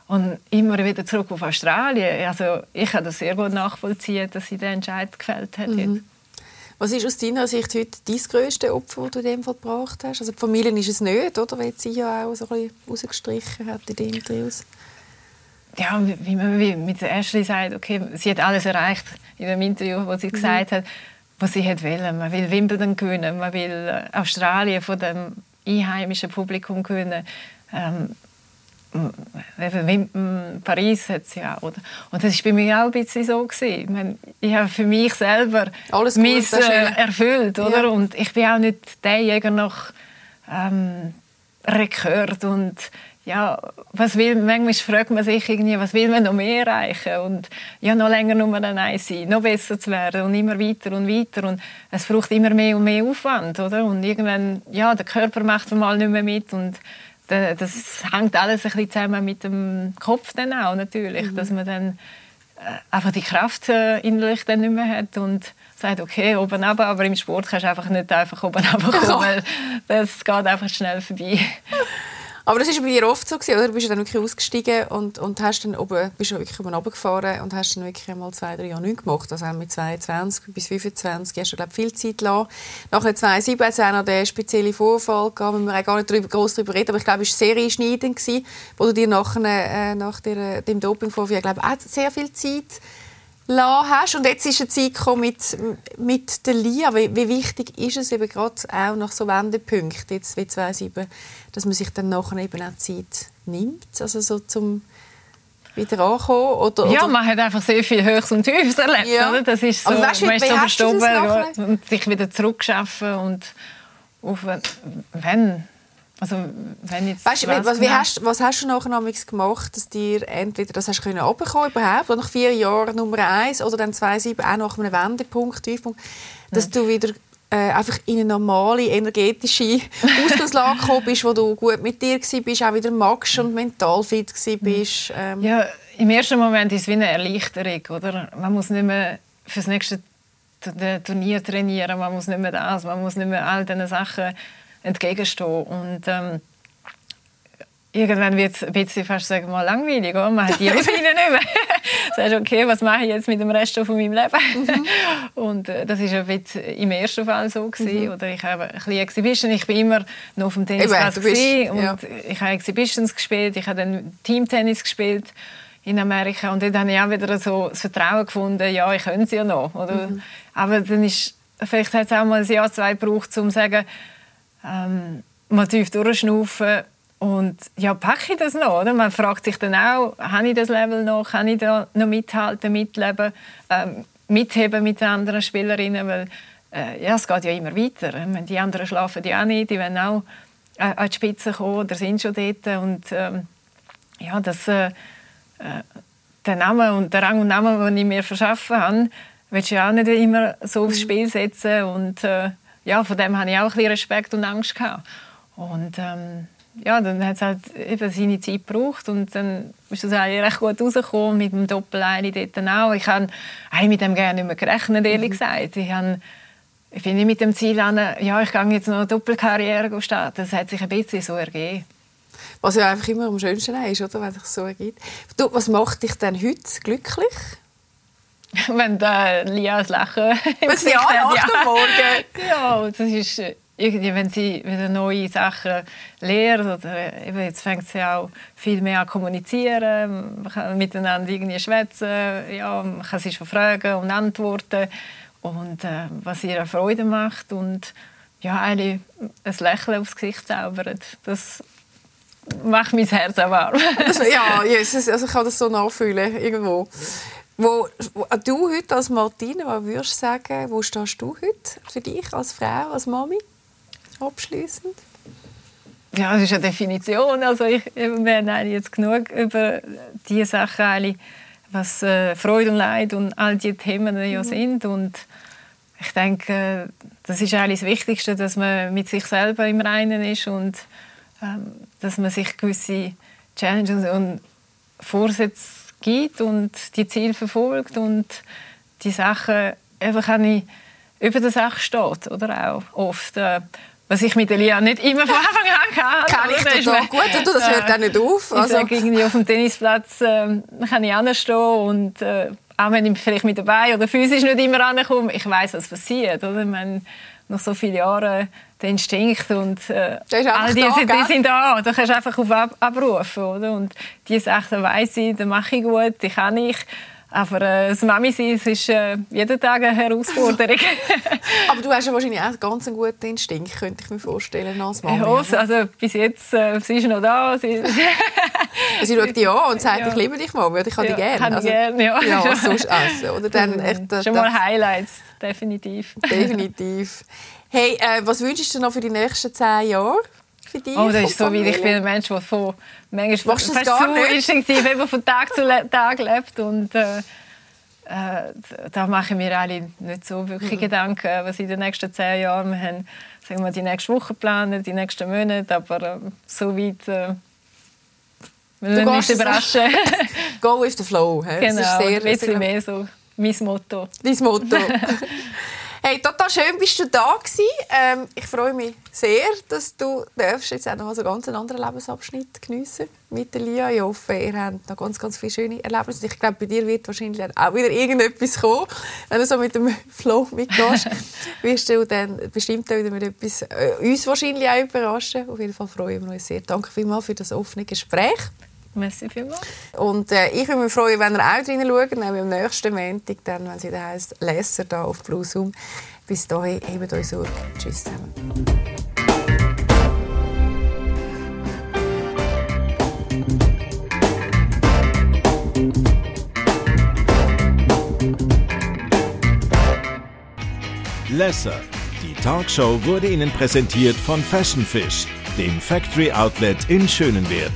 und immer wieder zurück auf Australien. Also ich kann das sehr gut nachvollziehen, dass sie den Entscheid gefällt hat. Mhm. Was ist aus deiner Sicht heute dein grösste Opfer, das du in dem Fall gebracht hast? Also die Familie ist es nicht, oder? Weil sie ja auch so ein bisschen rausgestrichen hat in den Interviews. Ja, wie man wie mit Ashley sagt, okay, sie hat alles erreicht in dem Interview, wo sie mhm. gesagt hat, was sie hat wollen. Man will Wimbledon gewinnen, man will äh, Australien von dem einheimischen Publikum gewinnen. Ähm, eben Paris hat sie auch, oder? Und das war bei mir auch ein bisschen so. Gewesen. Ich, meine, ich habe für mich selber Alles gut, mein, äh, erfüllt, oder? Ja. Und ich bin auch nicht der Jäger nach ähm, Rekord und ja, was will, manchmal fragt man sich irgendwie, was will man noch mehr erreichen und ja, noch länger nur ein sein, noch besser zu werden und immer weiter und weiter und es braucht immer mehr und mehr Aufwand, oder? Und irgendwann, ja, der Körper macht mal nicht mehr mit und das hängt alles ein bisschen zusammen mit dem Kopf dann auch natürlich, mhm. dass man dann äh, einfach die Kraft äh, innerlich dann nicht mehr hat und sagt, okay, oben runter, aber im Sport kannst du einfach nicht einfach oben runterkommen, weil das geht einfach schnell vorbei. Aber das war bei dir oft so, oder? Du bist dann wirklich ausgestiegen und, und hast dann oben, bist du wirklich oben gefahren und hast dann wirklich einmal zwei, drei Jahre nichts gemacht. Also mit 22 bis 25 hast du, glaube viel Zeit gelassen. Nachher 2017 hat es auch noch den speziellen Vorfall müssen wir auch gar nicht drüber, groß darüber reden, aber ich glaube, es war sehr einschneidend, gewesen, wo du dir nach, äh, nach der, dem Dopingvorfall, glaube auch sehr viel Zeit hast. Und jetzt ist eine Zeit gekommen mit, mit der Lia. Wie, wie, wichtig ist es eben gerade auch nach so Wendepunkten, jetzt wie 2007, dass man sich dann nachher eben auch Zeit nimmt, also so zum wieder ankommen? Oder, ja, man hat einfach sehr viel Höchst und Tiefes erlebt. Ja. Oder? Das ist so, weißt, man ist so verstoben und sich wieder zurückschaffen und auf, wenn also, wenn jetzt weißt, was, wie hast, was hast du nachher gemacht, dass dir entweder das hast können überhaupt, oder nach vier Jahren Nummer eins oder dann zwei sieben auch nach einem Wendepunkt, Tiefpunkt, dass ja. du wieder äh, einfach in eine normale energetische Ausgangslage gekommen bist, wo du gut mit dir bist, auch wieder magst und mental fit bist. Ähm. Ja, im ersten Moment ist es wie eine Erleichterung, oder? Man muss nicht mehr fürs nächste Turnier trainieren, man muss nicht mehr das, man muss nicht mehr all diesen Sachen entgegenstehen. Und ähm, irgendwann wird es ein bisschen fast sagen mal langweilig. Oder? Man hat die Routine nicht mehr. sagst, okay, was mache ich jetzt mit dem Rest von meinem Leben? Mhm. Und äh, das war im ersten Fall so. Gewesen. Mhm. Oder ich habe ein bisschen Exhibition. Ich bin immer noch auf dem Tennisplatz und ja. ich habe Exhibitions gespielt. Ich habe dann Teamtennis gespielt in Amerika und dann habe ich auch wieder so das Vertrauen gefunden, ja, ich könnte es ja noch. Oder? Mhm. Aber dann ist, vielleicht hat es auch mal ein Jahr, zwei gebraucht, um zu sagen, ähm, mal tief durchschnaufen und ja, packe ich das noch? Oder? Man fragt sich dann auch, habe ich das Level noch? Kann ich da noch mithalten, mitleben, ähm, mitheben mit den anderen Spielerinnen? Weil äh, ja, es geht ja immer weiter. Die anderen schlafen ja auch nicht, die wollen auch äh, an die Spitze kommen oder sind schon dort. Und ähm, ja, das, äh, äh der Name und der Rang und Name, den ich mir verschaffen habe, willst du ja auch nicht immer so aufs Spiel setzen und äh, ja, von dem hatte ich auch ein bisschen Respekt und Angst. Gehabt. Und ähm, ja, dann hat es halt eben seine Zeit gebraucht und dann ist es eigentlich recht gut rausgekommen, mit dem Doppel-Eili dort auch. Ich habe eigentlich mit dem gerne nicht mehr gerechnet, ehrlich mhm. gesagt. Ich, habe, ich bin nicht mit dem Ziel an, ja, ich gehe jetzt noch eine Doppelkarriere starten. Das hat sich ein bisschen so ergeben. Was ja einfach immer am schönsten ist, oder, wenn es so ergibt. Du, was macht dich denn heute glücklich? wenn der Lia das Lachen Wenn sie anlacht ja. am Morgen. Ja, das ist äh, irgendwie, wenn sie wieder neue Sachen lernt oder eben jetzt fängt sie auch viel mehr an kommunizieren, man kann miteinander irgendwie schwätzen, ja, man kann sich schon fragen und antworten und äh, was ihr Freude macht und ja, eigentlich ein Lächeln aufs Gesicht zaubert, das macht mein Herz auch warm. ja, Jesus, also ich kann das so nachfühlen irgendwo. Wo, wo, du heute als Martine, was würdest du sagen, wo stehst du heute für dich als Frau, als Mami? Abschließend? Ja, das ist eine Definition. Also ich, wir haben jetzt genug über diese Sachen, was äh, Freude und Leid und all diese Themen ja mhm. sind. Und ich denke, das ist eigentlich das Wichtigste, dass man mit sich selber im Reinen ist und ähm, dass man sich gewisse Challenges und Vorsätze gibt und die Ziele verfolgt und die Sachen einfach nicht über der Sache steht oder auch oft äh, was ich mit Elia nicht immer von Anfang an kann. Kann ich total gut, du, das hört auch nicht auf. Also. Ich irgendwie auf dem Tennisplatz äh, kann ich anstehen und äh, auch wenn ich vielleicht mit dabei oder physisch nicht immer ankomme, ich weiß, was passiert. Oder? Ich meine, nach so vielen Jahren der Instinkt und äh, all die, da, die sind da. Da kannst du einfach auf ab abrufen. Oder? Und diese Sachen weiss ich, die mache ich gut, die kann ich. Aber äh, das Mami sein, ist äh, jeden Tag eine Herausforderung. Aber du hast ja wahrscheinlich auch ganz einen guten Instinkt, könnte ich mir vorstellen, als Mami. Ja, also bis jetzt, äh, sie ist noch da. Sie, sie schaut dich an und sagt, ja. ich liebe dich, Mami, ich habe ja, dich gerne. Also, gerne, ja. ja sonst, also, oder dann echt, das, Schon mal Highlights, definitiv. Definitiv. Hey, äh, was wünschst du noch für die nächsten zehn Jahre? Für dich, oh, das ist so, wie ich bin ein Mensch, der von manchmal Machst fast so nicht? instinktiv eben von Tag zu Tag lebt und äh, äh, da mache ich mir eigentlich nicht so wirklich mhm. Gedanken, was in den nächsten zehn Jahren wir haben. Sagen wir die nächste Woche planen, die nächsten Monate, aber äh, so weit äh, wir uns überraschen. Go with the flow. He? Genau, das ist sehr, ein bisschen mehr so mein Motto. Dein Motto. Hey, total schön bist du da gewesen. Ähm, ich freue mich sehr, dass du darfst jetzt auch noch einen ganz anderen Lebensabschnitt geniessen mit Lia. Ich hoffe, ihr habt noch ganz, ganz viele schöne Erlebnisse. Ich glaube, bei dir wird wahrscheinlich auch wieder irgendetwas kommen. Wenn du so mit dem Flow mitgehst, wirst du dann bestimmt auch wieder mit etwas äh, uns wahrscheinlich auch überraschen. Auf jeden Fall freuen wir uns sehr. Danke vielmals für das offene Gespräch. Merci vielmals. Und äh, ich würde mich freuen, wenn ihr auch drinnen schaut, nämlich am nächsten Montag, dann, wenn es wieder heisst, Lesser da auf Blue Zoom. Bis dahin, hebt euch Sorge. Tschüss zusammen. Lesser Die Talkshow wurde Ihnen präsentiert von Fashion Fish, dem Factory Outlet in Schönenwert.